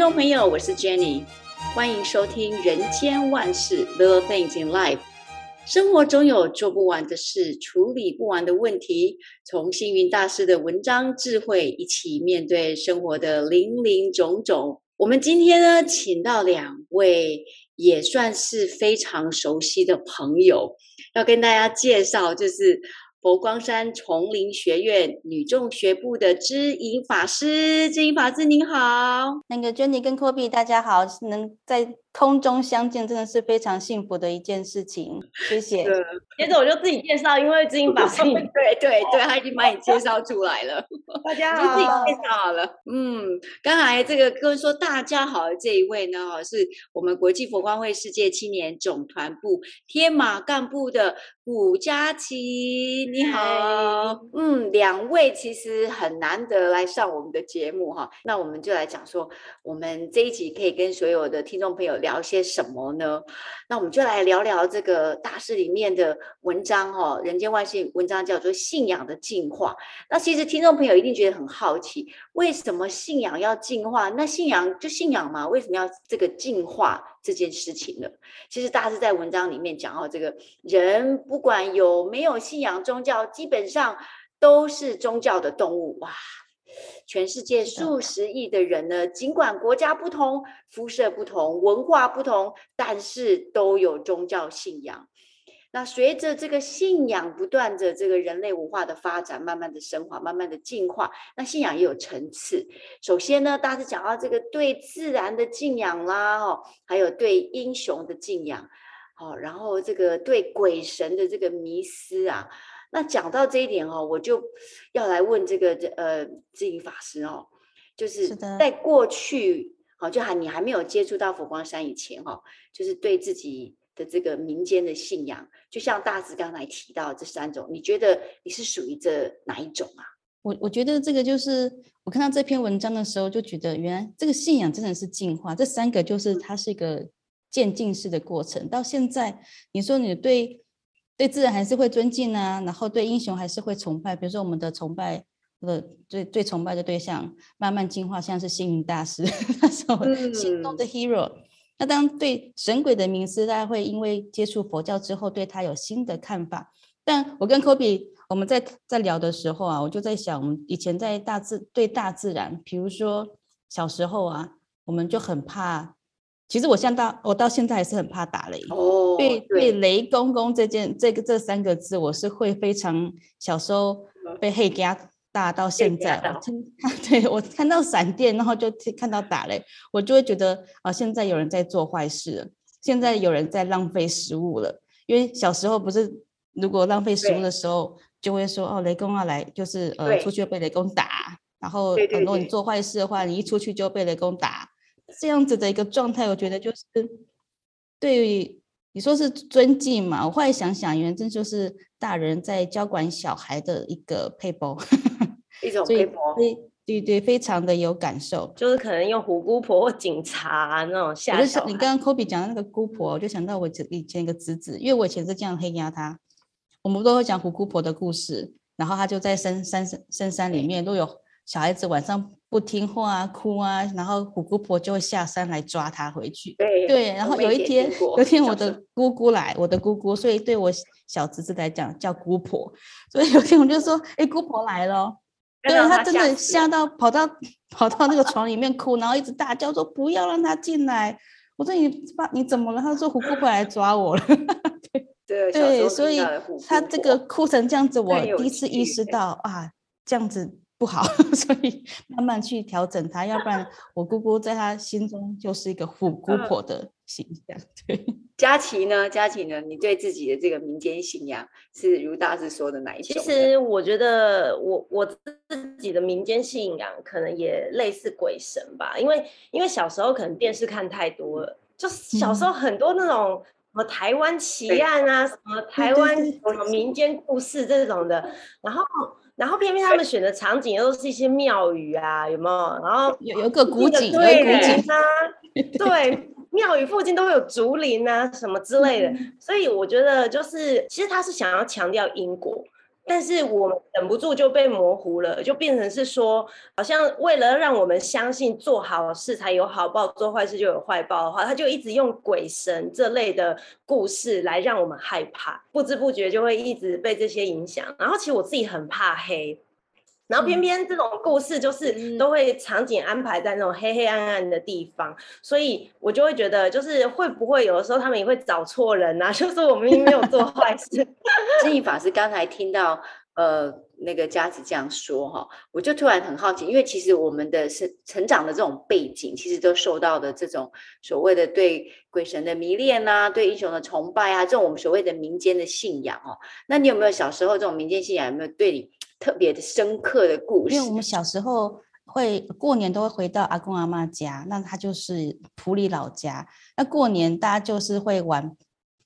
众朋友，我是 Jenny，欢迎收听《人间万事 The Things in Life》。生活中有做不完的事，处理不完的问题。从星云大师的文章智慧，一起面对生活的林林总总。我们今天呢，请到两位也算是非常熟悉的朋友，要跟大家介绍，就是。佛光山丛林学院女众学部的知音法师，知音法师您好，那个 Jenny 跟 Kobe 大家好，能在空中相见真的是非常幸福的一件事情，谢谢。接着我就自己介绍，因为知颖法师，对对 对，他已经把你介绍出来了，大家好，自己介绍好了。嗯，刚才这个跟说大家好的这一位呢，是我们国际佛光会世界青年总团部天马干部的古佳琪，你好。嗯，两位其实很难得来上我们的节目哈，那我们就来讲说，我们这一集可以跟所有的听众朋友。聊些什么呢？那我们就来聊聊这个大师里面的文章哦，《人间万幸》文章叫做《信仰的进化》。那其实听众朋友一定觉得很好奇，为什么信仰要进化？那信仰就信仰嘛，为什么要这个进化这件事情呢？其实大师在文章里面讲哦，这个人不管有没有信仰宗教，基本上都是宗教的动物哇。全世界数十亿的人呢，尽管国家不同、肤色不同、文化不同，但是都有宗教信仰。那随着这个信仰不断的这个人类文化的发展，慢慢的升华，慢慢的进化。那信仰也有层次。首先呢，大家讲到这个对自然的敬仰啦，哦，还有对英雄的敬仰，哦，然后这个对鬼神的这个迷思啊。那讲到这一点哦，我就要来问这个呃智颖法师哦，就是在过去哦，就还你还没有接触到佛光山以前哦，就是对自己的这个民间的信仰，就像大师刚才提到这三种，你觉得你是属于这哪一种啊？我我觉得这个就是我看到这篇文章的时候，就觉得原来这个信仰真的是进化，这三个就是它是一个渐进式的过程。到现在你说你对。对自然还是会尊敬啊，然后对英雄还是会崇拜。比如说我们的崇拜的最最崇拜的对象，慢慢进化，像是星云大师，他是我心中的 hero。嗯、那当对神鬼的迷思，大家会因为接触佛教之后，对他有新的看法。但我跟 Kobe 我们在在聊的时候啊，我就在想，我们以前在大自对大自然，比如说小时候啊，我们就很怕。其实我现在我到现在还是很怕打雷。哦，对对，雷公公这件这个这三个字，我是会非常小时候被黑压大到现在。我听，对我看到闪电，然后就看到打雷，我就会觉得啊，现在有人在做坏事了，现在有人在浪费食物了。因为小时候不是，如果浪费食物的时候，就会说哦，雷公要来，就是呃，出去被雷公打。然后很多你做坏事的话，你一出去就被雷公打。这样子的一个状态，我觉得就是对于你说是尊敬嘛。我后来想想，原来这就是大人在教管小孩的一个配包，一种 配包。对对对，非常的有感受。就是可能用虎姑婆或警察那种吓小孩。你刚刚 Kobe 讲的那个姑婆，我就想到我以前一个侄子，因为我以前是这样黑压他。我们都会讲虎姑婆的故事，然后他就在深山深山里面都有小孩子晚上。不听话啊，哭啊，然后虎姑婆就会下山来抓他回去。对，对，然后有一天，有一天我的姑姑来，我的姑姑，所以对我小侄子来讲叫姑婆。所以有一天我就说：“哎，姑婆来了。”对，他真的吓到跑到跑到那个床里面哭，然后一直大叫说：“不要让他进来！”我说：“你爸你怎么了？”他说：“虎姑婆来抓我了。”对对，所以他这个哭成这样子，我第一次意识到啊，这样子。不好，所以慢慢去调整他，要不然我姑姑在他心中就是一个虎姑婆的形象。对，佳琪呢？佳琪呢？你对自己的这个民间信仰是如大师说的哪一种？其实我觉得我我自己的民间信仰可能也类似鬼神吧，因为因为小时候可能电视看太多了，就小时候很多那种什么台湾奇案啊，什么台湾什么民间故事这种的，然后。然后偏偏他们选的场景又是一些庙宇啊，有没有？然后有有个古井，对有古井啊，对，庙宇附近都会有竹林啊，什么之类的。嗯、所以我觉得就是，其实他是想要强调因果，但是我们忍不住就被模糊了，就变成是说，好像为了让我们相信做好事才有好报，做坏事就有坏报的话，他就一直用鬼神这类的故事来让我们害怕，不知不觉就会一直被这些影响。然后其实我自己很怕黑。然后偏偏这种故事就是都会场景安排在那种黑黑暗暗的地方，所以我就会觉得，就是会不会有的时候他们也会找错人啊？就是我明明没有做坏事。正义法师刚才听到呃那个佳子这样说哈，我就突然很好奇，因为其实我们的成成长的这种背景，其实都受到的这种所谓的对鬼神的迷恋啊，对英雄的崇拜啊，这种我们所谓的民间的信仰哦。那你有没有小时候这种民间信仰有没有对你？特别的深刻的故事，因为我们小时候会过年都会回到阿公阿妈家，那他就是埔里老家。那过年大家就是会玩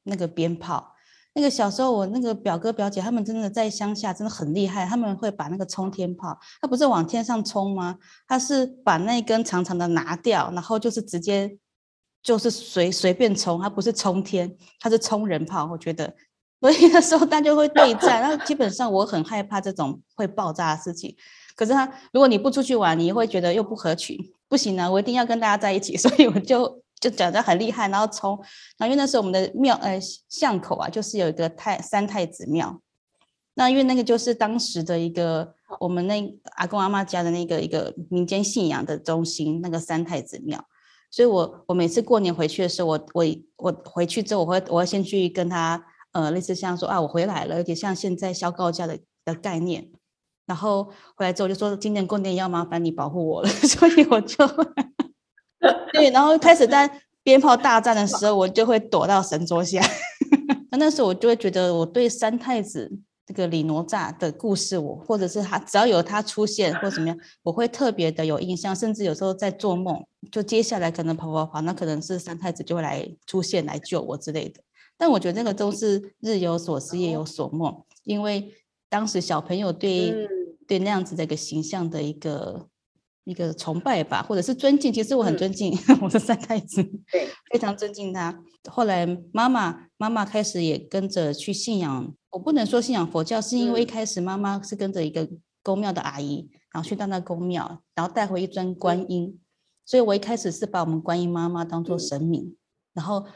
那个鞭炮。那个小时候我那个表哥表姐他们真的在乡下真的很厉害，他们会把那个冲天炮，他不是往天上冲吗？他是把那根长长的拿掉，然后就是直接就是随随便冲，他不是冲天，他是冲人炮。我觉得。所以那时候大家会对战，然后基本上我很害怕这种会爆炸的事情。可是他，如果你不出去玩，你会觉得又不合群，不行啊，我一定要跟大家在一起。所以我就就讲得很厉害，然后冲。然后因为那时候我们的庙呃巷口啊，就是有一个太三太子庙。那因为那个就是当时的一个我们那阿公阿妈家的那个一个民间信仰的中心，那个三太子庙。所以我我每次过年回去的时候，我我我回去之后，我会我会先去跟他。呃，类似像说啊，我回来了，有点像现在消告假的的概念。然后回来之后就说，今年过年要麻烦你保护我了，所以我就对。然后开始在鞭炮大战的时候，我就会躲到神桌下。那那时候我就会觉得，我对三太子这个李哪吒的故事，我或者是他只要有他出现或怎么样，我会特别的有印象，甚至有时候在做梦，就接下来可能跑跑跑，那可能是三太子就会来出现来救我之类的。但我觉得那个都是日有所思夜有所梦，因为当时小朋友对、嗯、对那样子的一个形象的一个一个崇拜吧，或者是尊敬。其实我很尊敬、嗯、我的三太子，对，非常尊敬他。后来妈妈妈妈开始也跟着去信仰，我不能说信仰佛教，是因为一开始妈妈是跟着一个宫庙的阿姨，然后去到那宫庙，然后带回一尊观音，嗯、所以我一开始是把我们观音妈妈当做神明，嗯、然后。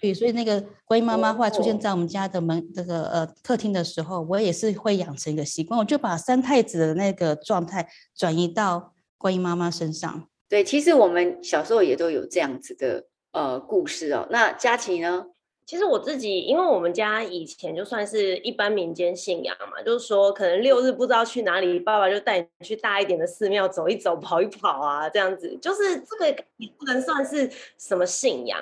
对，所以那个观音妈妈后来出现在我们家的门这个呃客厅的时候，我也是会养成一个习惯，我就把三太子的那个状态转移到观音妈妈身上。对，其实我们小时候也都有这样子的呃故事哦。那佳琪呢？其实我自己，因为我们家以前就算是一般民间信仰嘛，就是说可能六日不知道去哪里，爸爸就带你去大一点的寺庙走一走、跑一跑啊，这样子，就是这个也不能算是什么信仰。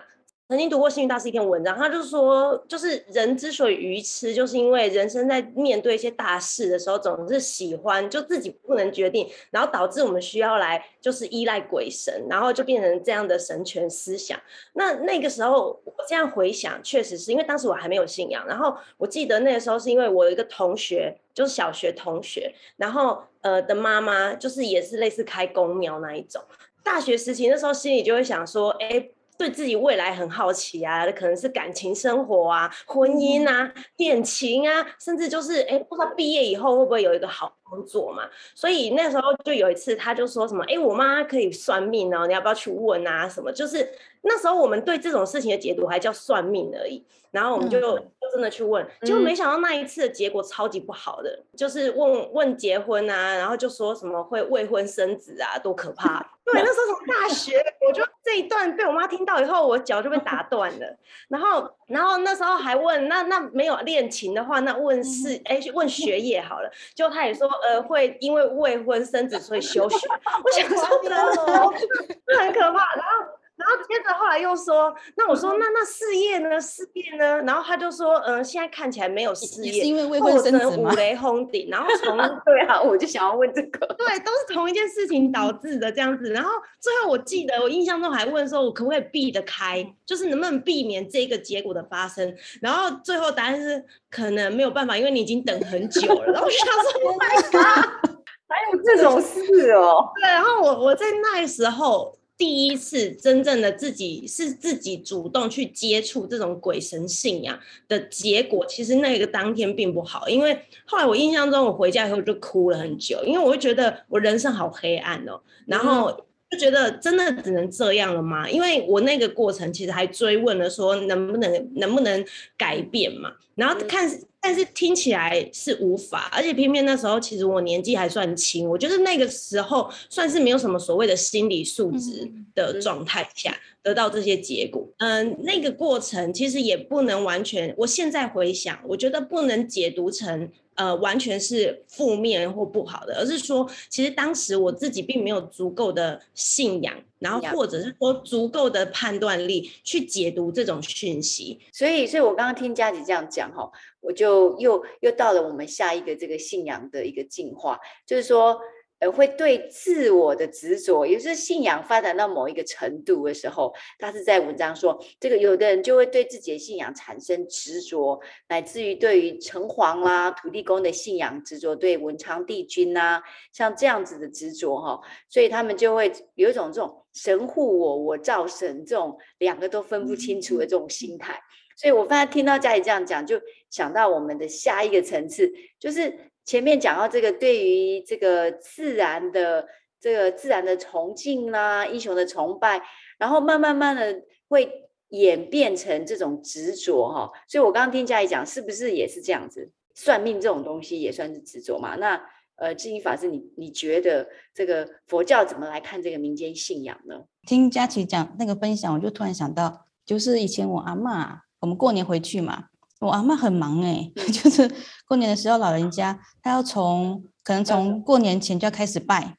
曾经读过幸运大师一篇文章，他就说，就是人之所以愚痴，就是因为人生在面对一些大事的时候，总是喜欢就自己不能决定，然后导致我们需要来就是依赖鬼神，然后就变成这样的神权思想。那那个时候，我这样回想，确实是因为当时我还没有信仰。然后我记得那个时候是因为我有一个同学，就是小学同学，然后呃的妈妈就是也是类似开公庙那一种。大学时期那时候心里就会想说，哎。对自己未来很好奇啊，可能是感情生活啊、婚姻啊、恋情啊，甚至就是哎，不知道毕业以后会不会有一个好工作嘛？所以那时候就有一次，他就说什么：“哎，我妈可以算命哦，你要不要去问啊？”什么就是那时候我们对这种事情的解读还叫算命而已。然后我们就就真的去问，结果没想到那一次的结果超级不好的，就是问问结婚啊，然后就说什么会未婚生子啊，多可怕！对，那时候从大学，我就这一段被我妈听到以后，我脚就被打断了。然后，然后那时候还问，那那没有恋情的话，那问是哎，问学业好了。就他也说，呃，会因为未婚生子所以休学。我想说 很可怕。然后。然后接着后来又说，那我说那那事业呢？事业呢？然后他就说，嗯，现在看起来没有事业，是因为未婚生子吗？五雷轰顶。然后从 对啊，我就想要问这个，对，都是同一件事情导致的这样子。然后最后我记得我印象中还问说，我可不可以避得开，就是能不能避免这个结果的发生？然后最后答案是可能没有办法，因为你已经等很久了。然后我想说，Oh my God，还有这种事哦？对，然后我我在那时候。第一次真正的自己是自己主动去接触这种鬼神信仰的结果，其实那个当天并不好，因为后来我印象中我回家以后就哭了很久，因为我会觉得我人生好黑暗哦，然后就觉得真的只能这样了吗？因为我那个过程其实还追问了说能不能能不能改变嘛，然后看。但是听起来是无法，而且偏偏那时候其实我年纪还算轻，我觉得那个时候算是没有什么所谓的心理素质的状态下得到这些结果。嗯，那个过程其实也不能完全，我现在回想，我觉得不能解读成。呃，完全是负面或不好的，而是说，其实当时我自己并没有足够的信仰，然后或者是说足够的判断力去解读这种讯息。所以，所以我刚刚听佳琪这样讲哈，我就又又到了我们下一个这个信仰的一个进化，就是说。呃，会对自我的执着，也就是信仰发展到某一个程度的时候，他是在文章说，这个有的人就会对自己的信仰产生执着，乃至于对于城隍啦、土地公的信仰执着，对文昌帝君呐、啊，像这样子的执着哈，所以他们就会有一种这种神护我，我造神这种两个都分不清楚的这种心态。所以我刚才听到家里这样讲，就想到我们的下一个层次，就是。前面讲到这个，对于这个自然的这个自然的崇敬啦、英雄的崇拜，然后慢慢慢的会演变成这种执着哈。所以我刚刚听佳怡讲，是不是也是这样子？算命这种东西也算是执着嘛？那呃，智英法师，你你觉得这个佛教怎么来看这个民间信仰呢？听佳琪讲那个分享，我就突然想到，就是以前我阿嬷，我们过年回去嘛。我阿妈很忙哎、欸，就是过年的时候，老人家他要从可能从过年前就要开始拜，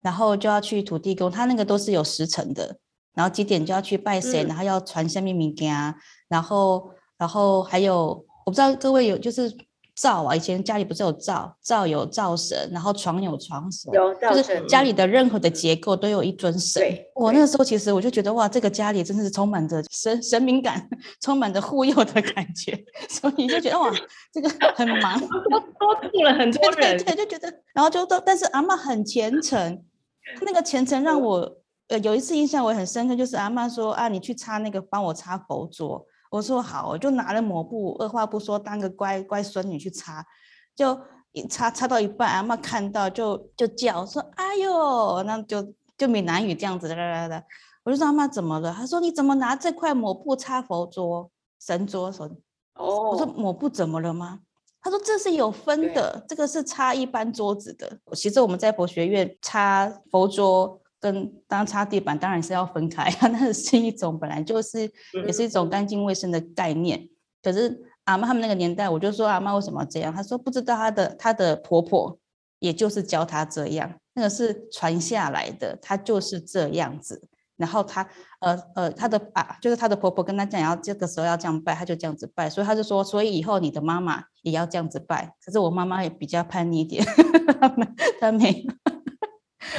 然后就要去土地公，他那个都是有时辰的，然后几点就要去拜谁，然后要传下面物件，然后然后还有我不知道各位有就是。灶啊，以前家里不是有灶，灶有灶神，然后床有床神，有，就是家里的任何的结构都有一尊神。我那个时候其实我就觉得哇，这个家里真的是充满着神神明感，充满着护佑的感觉，所以就觉得哇，这个很忙，多多住了很多人，对，对，对，就觉得，然后就都，但是阿嬷很虔诚，那个虔诚让我呃有一次印象我很深刻，就是阿嬷说啊，你去擦那个，帮我擦佛桌。我说好，我就拿了抹布，二话不说，当个乖乖孙女去擦，就一擦擦到一半，阿嬷看到就就叫说：“哎呦！”那就就闽南语这样子的啦啦啦。我就说阿嬷怎么了？她说：“你怎么拿这块抹布擦佛桌、神桌？”神：“哦。”我说：“抹布怎么了吗？”她说：“这是有分的，这个是擦一般桌子的。其实我们在佛学院擦佛桌。”跟当擦地板当然是要分开啊，那是一种本来就是也是一种干净卫生的概念。可是阿妈他们那个年代，我就说阿妈为什么要这样？她说不知道她的她的婆婆也就是教她这样，那个是传下来的，她就是这样子。然后她呃呃她的啊就是她的婆婆跟她讲要这个时候要这样拜，她就这样子拜。所以她就说，所以以后你的妈妈也要这样子拜。可是我妈妈也比较叛逆一点，她没她没。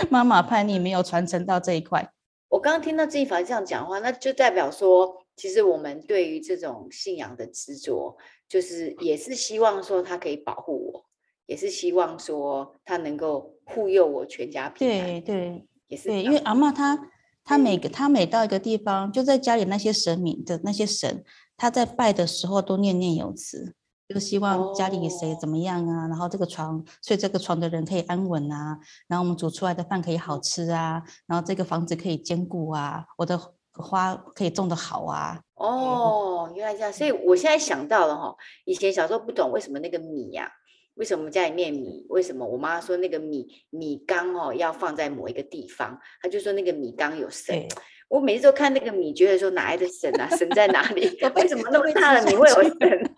妈妈叛逆没有传承到这一块。我刚刚听到这一法这样讲话，那就代表说，其实我们对于这种信仰的执着，就是也是希望说他可以保护我，也是希望说他能够护佑我全家平安。对对，也是对，因为阿嬷她她每个她每到一个地方，就在家里那些神明的那些神，她在拜的时候都念念有词。就希望家里谁怎么样啊，哦、然后这个床睡这个床的人可以安稳啊，然后我们煮出来的饭可以好吃啊，然后这个房子可以坚固啊，我的花可以种得好啊。哦，原来这样，所以我现在想到了哈，以前小时候不懂为什么那个米呀、啊，为什么我们家里面米，为什么我妈说那个米米缸哦要放在某一个地方，她就说那个米缸有神。我每次都看那个米，觉得说哪来的神啊？神在哪里？为什么那么大的米会有神？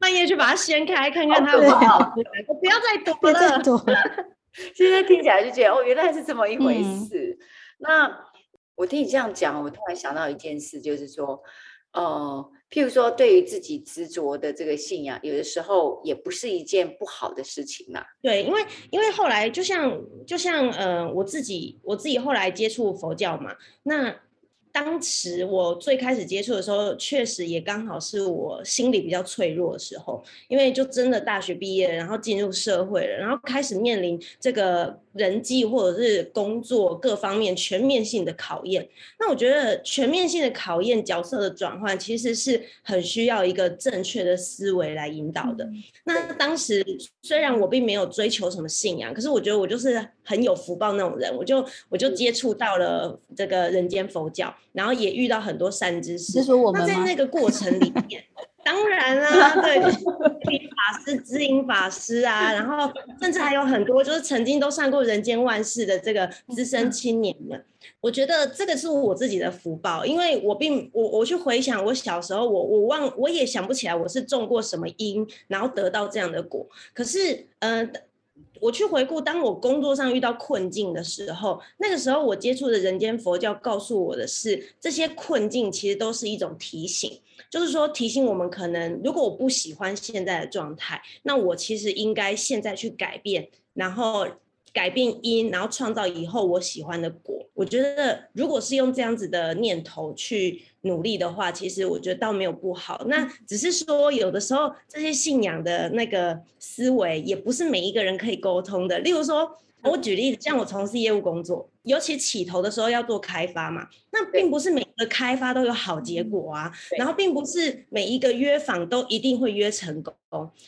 半夜去把它掀开，看看它有没有好吃。我不要再 躲了，躲了。现在听起来就觉得哦，原来是这么一回事。嗯、那我听你这样讲，我突然想到一件事，就是说，呃，譬如说，对于自己执着的这个信仰，有的时候也不是一件不好的事情呐。对，因为因为后来就像就像呃，我自己我自己后来接触佛教嘛，那。当时我最开始接触的时候，确实也刚好是我心理比较脆弱的时候，因为就真的大学毕业，然后进入社会了，然后开始面临这个人际或者是工作各方面全面性的考验。那我觉得全面性的考验、角色的转换，其实是很需要一个正确的思维来引导的。那当时虽然我并没有追求什么信仰，可是我觉得我就是很有福报那种人，我就我就接触到了这个人间佛教。然后也遇到很多善知识，那在那个过程里面，当然啦、啊，对，法师、知音法师啊，然后甚至还有很多就是曾经都上过人间万事的这个资深青年们，我觉得这个是我自己的福报，因为我并我我去回想我小时候，我我忘我也想不起来我是种过什么因，然后得到这样的果，可是嗯。呃我去回顾，当我工作上遇到困境的时候，那个时候我接触的人间佛教告诉我的是，这些困境其实都是一种提醒，就是说提醒我们，可能如果我不喜欢现在的状态，那我其实应该现在去改变，然后。改变因，然后创造以后我喜欢的果。我觉得，如果是用这样子的念头去努力的话，其实我觉得倒没有不好。那只是说，有的时候这些信仰的那个思维，也不是每一个人可以沟通的。例如说，我举例子，像我从事业务工作。尤其起头的时候要做开发嘛，那并不是每个开发都有好结果啊，然后并不是每一个约访都一定会约成功，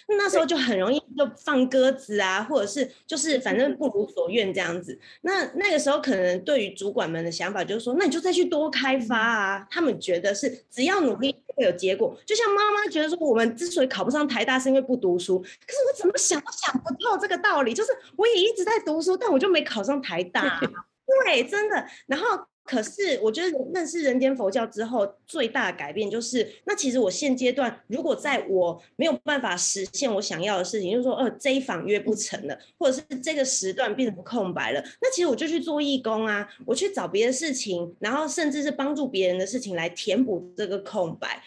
那时候就很容易就放鸽子啊，或者是就是反正不如所愿这样子。那那个时候可能对于主管们的想法就是说，那你就再去多开发啊，他们觉得是只要努力会有结果。就像妈妈觉得说，我们之所以考不上台大是因为不读书，可是我怎么想都想不透这个道理，就是我也一直在读书，但我就没考上台大啊。对，真的。然后，可是我觉得认识人间佛教之后，最大的改变就是，那其实我现阶段如果在我没有办法实现我想要的事情，就是说，呃，这一访约不成了，或者是这个时段变成空白了，那其实我就去做义工啊，我去找别的事情，然后甚至是帮助别人的事情来填补这个空白。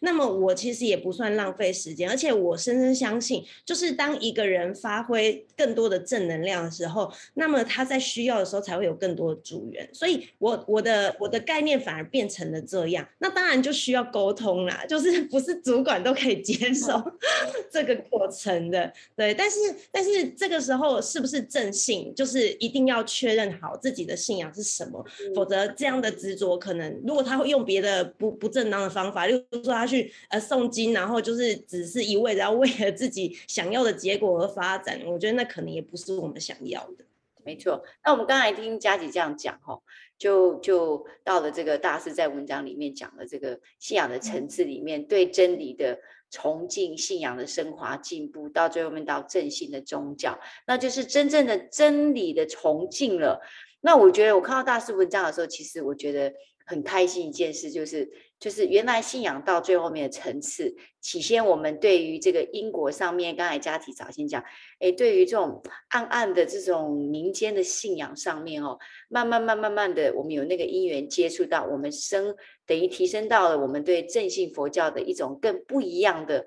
那么我其实也不算浪费时间，而且我深深相信，就是当一个人发挥更多的正能量的时候，那么他在需要的时候才会有更多的助缘。所以我，我我的我的概念反而变成了这样。那当然就需要沟通啦，就是不是主管都可以接受 这个过程的，对。但是但是这个时候是不是正信，就是一定要确认好自己的信仰是什么，否则这样的执着可能，如果他会用别的不不正当的方法，例如说。他去呃诵经，然后就是只是一味，然后为了自己想要的结果而发展，我觉得那可能也不是我们想要的。没错，那我们刚才听佳琪这样讲哈，就就到了这个大师在文章里面讲的这个信仰的层次里面，对真理的崇敬、信仰的升华、进步，到最后面到正信的宗教，那就是真正的真理的崇敬了。那我觉得我看到大师文章的时候，其实我觉得。很开心一件事，就是就是原来信仰到最后面的层次，起先我们对于这个因果上面，刚才佳琪早先讲，哎，对于这种暗暗的这种民间的信仰上面哦，慢慢慢慢慢的，我们有那个因缘接触到，我们升等于提升到了我们对正信佛教的一种更不一样的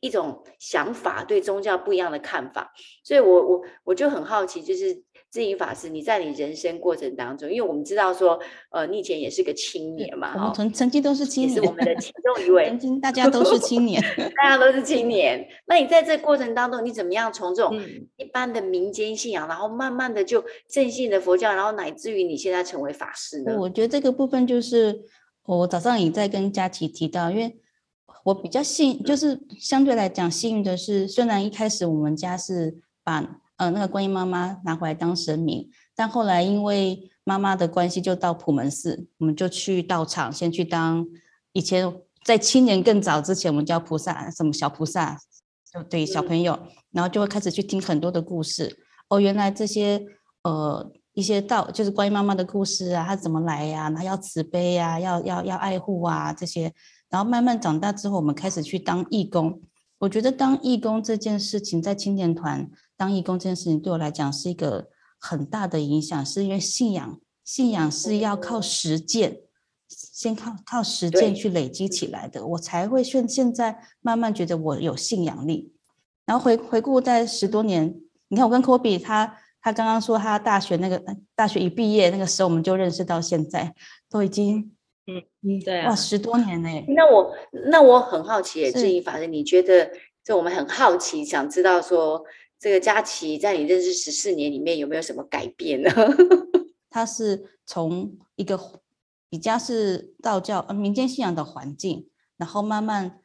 一种想法，对宗教不一样的看法，所以我我我就很好奇，就是。智盈法师，你在你人生过程当中，因为我们知道说，呃，你以前也是个青年嘛，我们曾曾经都是青年，是我们的其中一 位，曾经大家都是青年，大家都是青年。那你在这过程当中，你怎么样从这种一般的民间信仰，嗯、然后慢慢的就正信的佛教，然后乃至于你现在成为法师呢？我觉得这个部分就是我早上也在跟佳琪提到，因为我比较幸，就是相对来讲幸运的是，虽然一开始我们家是把。呃，那个观音妈妈拿回来当神明，但后来因为妈妈的关系，就到普门寺，我们就去道场，先去当。以前在七年更早之前，我们叫菩萨，什么小菩萨，就对小朋友，然后就会开始去听很多的故事。哦，原来这些呃一些道，就是观音妈妈的故事啊，她怎么来呀、啊？然后要慈悲呀、啊，要要要爱护啊这些。然后慢慢长大之后，我们开始去当义工。我觉得当义工这件事情，在青年团。当义工这件事情对我来讲是一个很大的影响，是因为信仰，信仰是要靠实践，先靠靠实践去累积起来的，我才会现现在慢慢觉得我有信仰力。然后回回顾在十多年，你看我跟科比他他刚刚说他大学那个大学一毕业那个时候我们就认识到现在，都已经嗯嗯对哇十多年呢。那我那我很好奇，智英法师，你觉得就我们很好奇，想知道说这个佳琪在你认识十四年里面有没有什么改变呢？他是从一个比较是道教呃民间信仰的环境，然后慢慢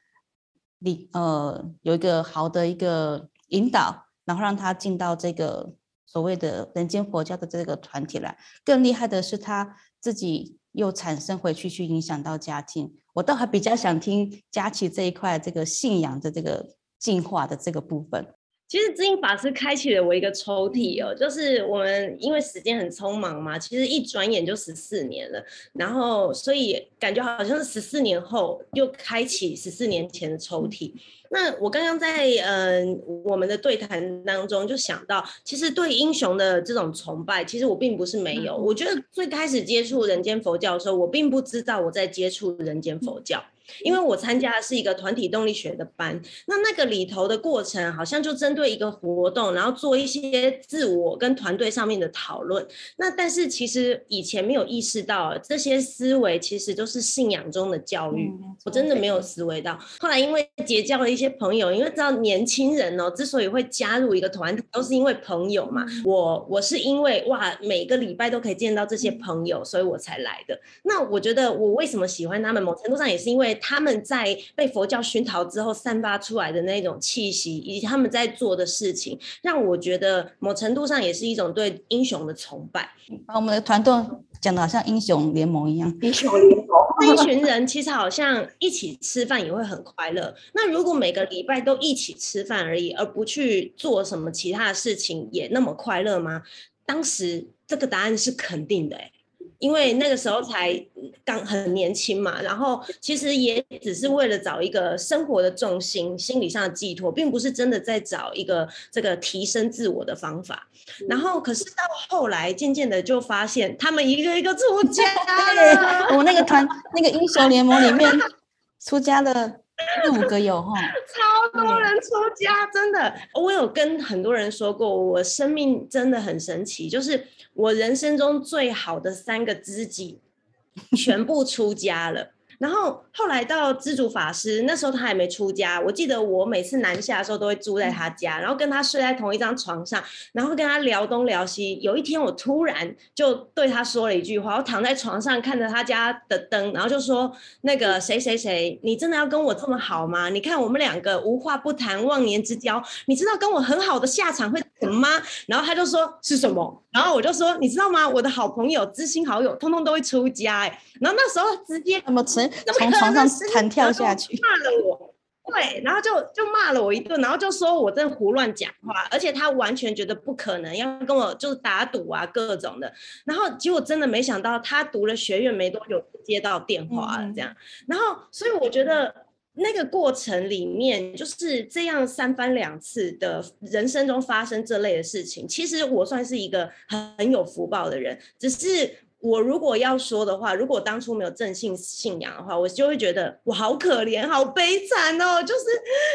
你呃有一个好的一个引导，然后让他进到这个所谓的人间佛教的这个团体来。更厉害的是他自己又产生回去去影响到家庭。我倒还比较想听佳琪这一块这个信仰的这个进化的这个部分。其实知音法师开启了我一个抽屉哦，就是我们因为时间很匆忙嘛，其实一转眼就十四年了，然后所以感觉好像是十四年后又开启十四年前的抽屉。那我刚刚在嗯、呃、我们的对谈当中就想到，其实对英雄的这种崇拜，其实我并不是没有。我觉得最开始接触人间佛教的时候，我并不知道我在接触人间佛教。因为我参加的是一个团体动力学的班，那那个里头的过程好像就针对一个活动，然后做一些自我跟团队上面的讨论。那但是其实以前没有意识到这些思维其实都是信仰中的教育，我真的没有思维到。后来因为结交了一些朋友，因为知道年轻人哦，之所以会加入一个团体，都是因为朋友嘛。我我是因为哇，每个礼拜都可以见到这些朋友，所以我才来的。那我觉得我为什么喜欢他们，某程度上也是因为。他们在被佛教熏陶之后散发出来的那种气息，以及他们在做的事情，让我觉得某程度上也是一种对英雄的崇拜。把我们的团队讲的好像英雄联盟一样，英雄联盟这一群人其实好像一起吃饭也会很快乐。那如果每个礼拜都一起吃饭而已，而不去做什么其他的事情，也那么快乐吗？当时这个答案是肯定的，欸，因为那个时候才刚很年轻嘛，然后其实也只是为了找一个生活的重心、心理上的寄托，并不是真的在找一个这个提升自我的方法。然后，可是到后来，渐渐的就发现他们一个一个出家了。我那个团，那个英雄联盟里面出家了四五个有哈，超多人出家，真的。我有跟很多人说过，我生命真的很神奇，就是。我人生中最好的三个知己，全部出家了。然后后来到知足法师，那时候他还没出家。我记得我每次南下的时候，都会住在他家，然后跟他睡在同一张床上，然后跟他聊东聊西。有一天，我突然就对他说了一句话：我躺在床上看着他家的灯，然后就说：“那个谁谁谁，你真的要跟我这么好吗？你看我们两个无话不谈，忘年之交，你知道跟我很好的下场会什么吗？”然后他就说：“是什么？”然后我就说：“你知道吗？我的好朋友、知心好友，通通都会出家。”哎，然后那时候直接怎么从从床上弹跳下去，骂了我，对，然后就就骂了我一顿，然后就说我真的胡乱讲话，而且他完全觉得不可能，要跟我就是打赌啊各种的，然后结果真的没想到，他读了学院没多久接到电话了，这样，然后所以我觉得那个过程里面就是这样三番两次的人生中发生这类的事情，其实我算是一个很很有福报的人，只是。我如果要说的话，如果当初没有正信信仰的话，我就会觉得我好可怜，好悲惨哦，就是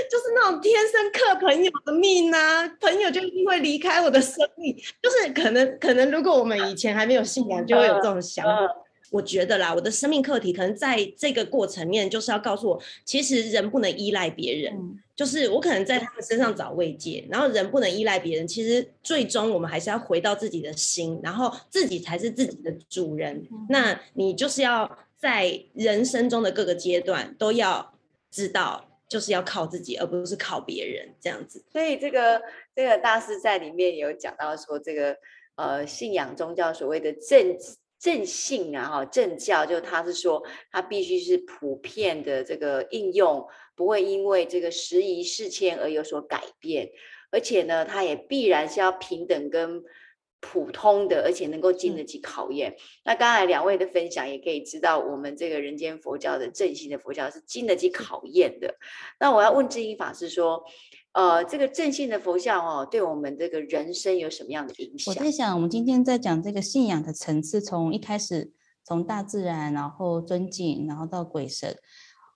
就是那种天生克朋友的命啊，朋友就一定会离开我的生命，就是可能可能如果我们以前还没有信仰，就会有这种想法。我觉得啦，我的生命课题可能在这个过程面，就是要告诉我，其实人不能依赖别人，嗯、就是我可能在他们身上找慰藉，然后人不能依赖别人，其实最终我们还是要回到自己的心，然后自己才是自己的主人。嗯、那你就是要在人生中的各个阶段都要知道，就是要靠自己，而不是靠别人这样子。所以这个这个大师在里面有讲到说，这个呃信仰宗教所谓的正。正信啊，哈，正教就他是说，他必须是普遍的这个应用，不会因为这个时移世迁而有所改变，而且呢，他也必然是要平等跟普通的，而且能够经得起考验。嗯、那刚才两位的分享也可以知道，我们这个人间佛教的正信的佛教是经得起考验的。那我要问智英法师说。呃，这个正信的佛教哦，对我们这个人生有什么样的影响？我在想，我们今天在讲这个信仰的层次，从一开始从大自然，然后尊敬，然后到鬼神。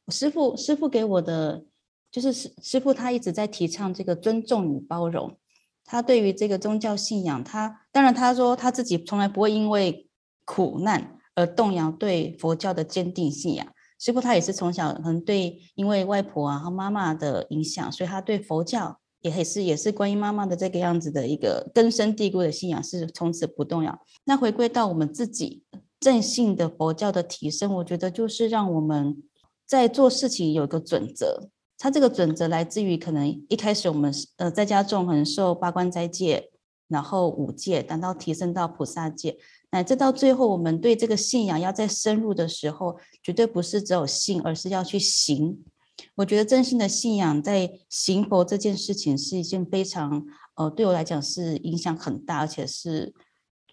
我师傅师傅给我的就是师师傅他一直在提倡这个尊重与包容。他对于这个宗教信仰，他当然他说他自己从来不会因为苦难而动摇对佛教的坚定信仰。师父他也是从小可能对因为外婆啊和妈妈的影响，所以他对佛教也是也是观音妈妈的这个样子的一个根深蒂固的信仰是从此不动摇。那回归到我们自己正信的佛教的提升，我觉得就是让我们在做事情有一个准则。它这个准则来自于可能一开始我们呃在家中可能受八关斋戒，然后五戒，等到提升到菩萨戒。乃至到最后，我们对这个信仰要再深入的时候，绝对不是只有信，而是要去行。我觉得真心的信仰在行佛这件事情是一件非常呃，对我来讲是影响很大，而且是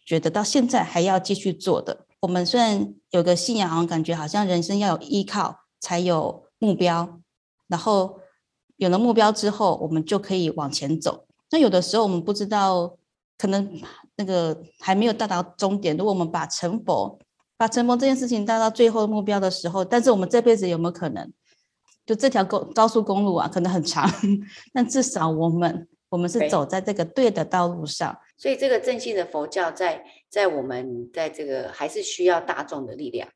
觉得到现在还要继续做的。我们虽然有个信仰，感觉好像人生要有依靠才有目标，然后有了目标之后，我们就可以往前走。那有的时候我们不知道，可能。那个还没有到达终点。如果我们把成佛、把成佛这件事情带到最后目标的时候，但是我们这辈子有没有可能？就这条高高速公路啊，可能很长，但至少我们我们是走在这个对的道路上。所以，这个正信的佛教在在我们在这个还是需要大众的力量，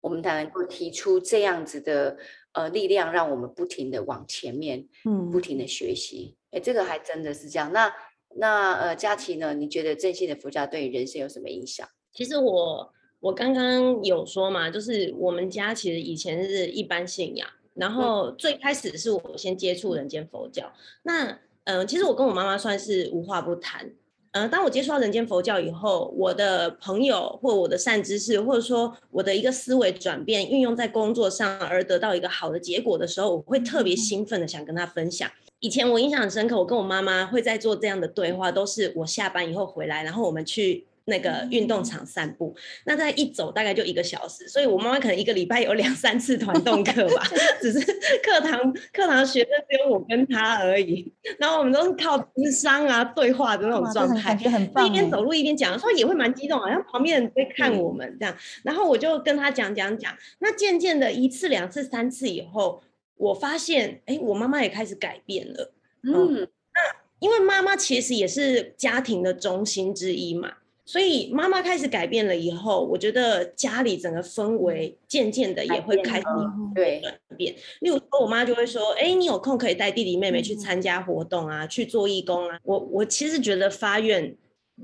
我们才能够提出这样子的呃力量，让我们不停的往前面，嗯，不停的学习。哎，这个还真的是这样。那。那呃，佳琪呢？你觉得正信的佛教对你人生有什么影响？其实我我刚刚有说嘛，就是我们家其实以前是一般信仰，然后最开始是我先接触人间佛教。那嗯、呃，其实我跟我妈妈算是无话不谈。嗯、呃，当我接触到人间佛教以后，我的朋友或我的善知识，或者说我的一个思维转变，运用在工作上而得到一个好的结果的时候，我会特别兴奋的想跟他分享。以前我印象很深刻，我跟我妈妈会在做这样的对话，都是我下班以后回来，然后我们去那个运动场散步。那在一走大概就一个小时，所以我妈妈可能一个礼拜有两 三次团动课吧，只是课堂课堂学生只有我跟她而已。然后我们都是靠智商啊对话的那种状态，就很棒。一边走路一边讲，所以也会蛮激动，好像旁边人在看我们这样。然后我就跟她讲讲讲，那渐渐的一次两次三次以后。我发现，哎，我妈妈也开始改变了。嗯，嗯，那因为妈妈其实也是家庭的中心之一嘛，所以妈妈开始改变了以后，我觉得家里整个氛围渐渐的也会开始对转变。例如说，我妈就会说，哎，你有空可以带弟弟妹妹去参加活动啊，去做义工啊。我我其实觉得发愿。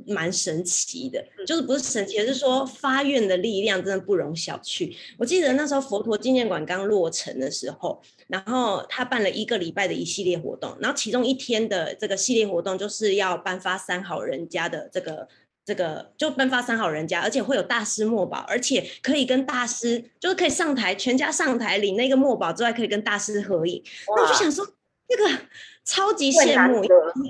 蛮神奇的，就是不是神奇，而是说发愿的力量真的不容小觑。我记得那时候佛陀纪念馆刚落成的时候，然后他办了一个礼拜的一系列活动，然后其中一天的这个系列活动就是要颁发三好人家的这个这个，就颁发三好人家，而且会有大师墨宝，而且可以跟大师就是可以上台，全家上台领那个墨宝之外，可以跟大师合影。那我就想说，那个。超级羡慕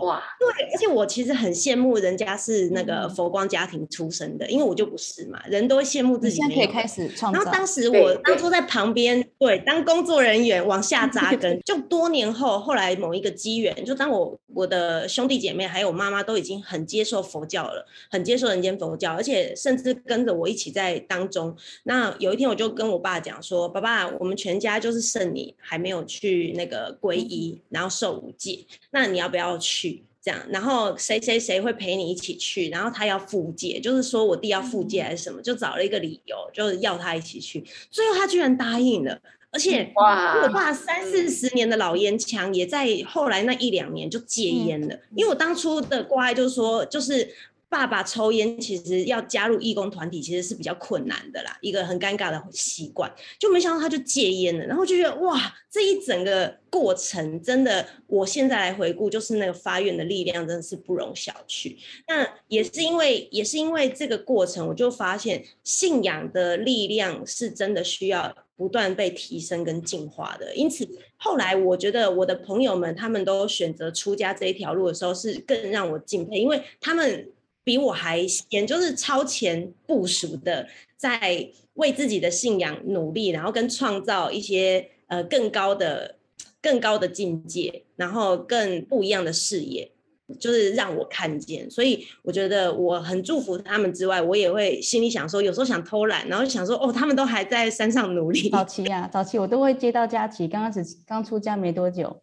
哇！对，而且我其实很羡慕人家是那个佛光家庭出身的，因为我就不是嘛。人都会羡慕自己。现在可以开始创造。然后当时我当初在旁边，对，当工作人员往下扎 根。就多年后，后来某一个机缘，就当我我的兄弟姐妹还有我妈妈都已经很接受佛教了，很接受人间佛教，而且甚至跟着我一起在当中。那有一天，我就跟我爸讲说：“爸爸，我们全家就是剩你还没有去那个皈依，然后受五戒。”那你要不要去？这样，然后谁谁谁会陪你一起去？然后他要复戒，就是说我弟要复戒还是什么？就找了一个理由，就是要他一起去。最后他居然答应了，而且我爸三四十年的老烟枪，也在后来那一两年就戒烟了。因为我当初的挂碍就是说，就是。爸爸抽烟，其实要加入义工团体，其实是比较困难的啦，一个很尴尬的习惯。就没想到他就戒烟了，然后就觉得哇，这一整个过程真的，我现在来回顾，就是那个发愿的力量真的是不容小觑。那也是因为，也是因为这个过程，我就发现信仰的力量是真的需要不断被提升跟进化的。因此，后来我觉得我的朋友们他们都选择出家这一条路的时候，是更让我敬佩，因为他们。比我还先，就是超前部署的，在为自己的信仰努力，然后跟创造一些呃更高的、更高的境界，然后更不一样的视野，就是让我看见。所以我觉得我很祝福他们之外，我也会心里想说，有时候想偷懒，然后想说哦，他们都还在山上努力。早期啊，早期我都会接到佳琪，刚开始刚出家没多久，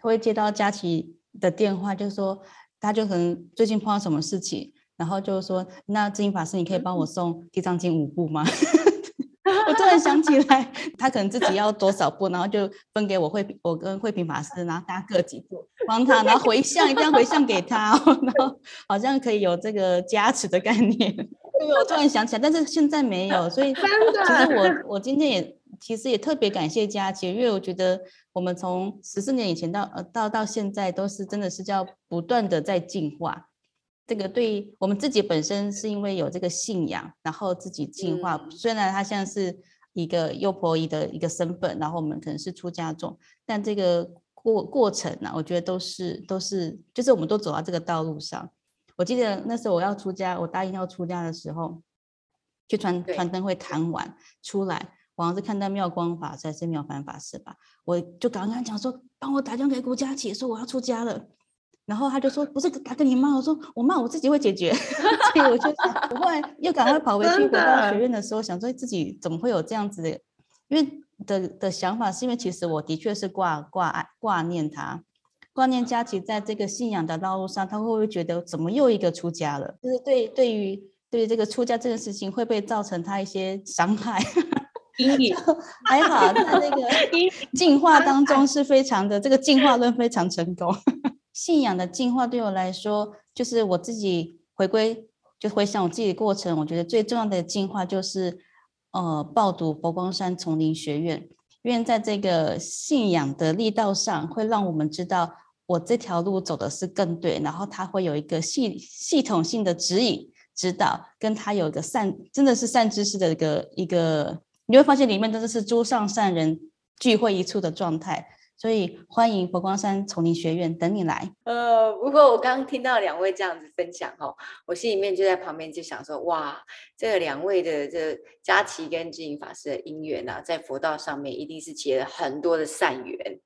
会接到佳琪的电话，就说。他就可能最近碰到什么事情，然后就说：“那智英法师，你可以帮我送《地藏经》五部吗？” 我突然想起 来，他可能自己要多少部，然后就分给我慧，我跟慧平法师，然后大家各几部帮他，然后回向一定要回向给他，然后好像可以有这个加持的概念。对，我突然想起来，但是现在没有，所以其实我我今天也其实也特别感谢佳琪，因为我觉得我们从十四年以前到呃到到现在都是真的是叫不断的在进化。这个对我们自己本身是因为有这个信仰，然后自己进化。嗯、虽然他现在是一个幼婆姨的一个身份，然后我们可能是出家众，但这个过过程呢、啊，我觉得都是都是，就是我们都走到这个道路上。我记得那时候我要出家，我答应要出家的时候，去传传灯会谈完出来，我好像是看到妙光法师还是妙凡法师吧，我就刚刚讲说，帮我打电话给古佳琪，说我要出家了。然后他就说：“不是打给你骂。”我说：“我骂我自己会解决。”所以我就想，我后来又赶快跑回去，回到学院的时候，想说自己怎么会有这样子的，因为的的想法是因为其实我的确是挂挂挂念他，挂念佳琪在这个信仰的道路上，他会不会觉得怎么又一个出家了？就是对对于对于这个出家这件事情，会不会造成他一些伤害？阴影还好，在那个 进化当中是非常的，这个进化论非常成功。信仰的进化对我来说，就是我自己回归，就回想我自己的过程。我觉得最重要的进化就是，呃，报读佛光山丛林学院，因为在这个信仰的力道上，会让我们知道我这条路走的是更对。然后它会有一个系系统性的指引、指导，跟它有一个善，真的是善知识的一个一个，你会发现里面真的是诸上善人聚会一处的状态。所以欢迎佛光山丛林学院等你来。呃，不过我刚刚听到两位这样子分享哦，我心里面就在旁边就想说，哇，这两位的这佳琪跟智颖法师的姻缘啊，在佛道上面一定是结了很多的善缘。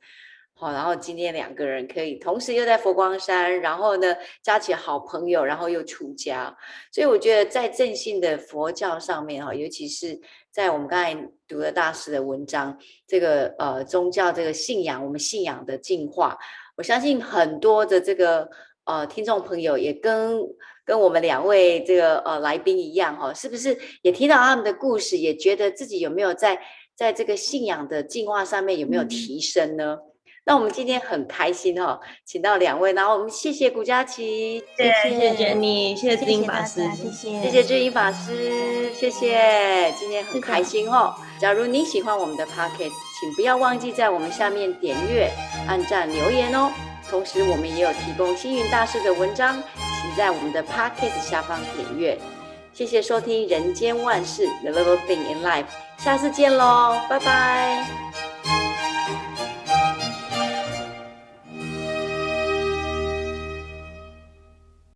好，然后今天两个人可以同时又在佛光山，然后呢，加起好朋友，然后又出家，所以我觉得在正信的佛教上面哈，尤其是在我们刚才读了大师的文章，这个呃宗教这个信仰，我们信仰的进化，我相信很多的这个呃听众朋友也跟跟我们两位这个呃来宾一样哈，是不是也听到他们的故事，也觉得自己有没有在在这个信仰的进化上面有没有提升呢？嗯那我们今天很开心哦，请到两位，然后我们谢谢古佳琪，谢谢 Jenny，谢谢智音法师，谢谢谢谢智音法师，谢谢，今天很开心哦。假如你喜欢我们的 Podcast，请不要忘记在我们下面点阅、按赞、留言哦。同时，我们也有提供星云大师的文章，请在我们的 Podcast 下方点阅。谢谢收听《人间万事 The Little Thing in Life》，下次见喽，拜拜。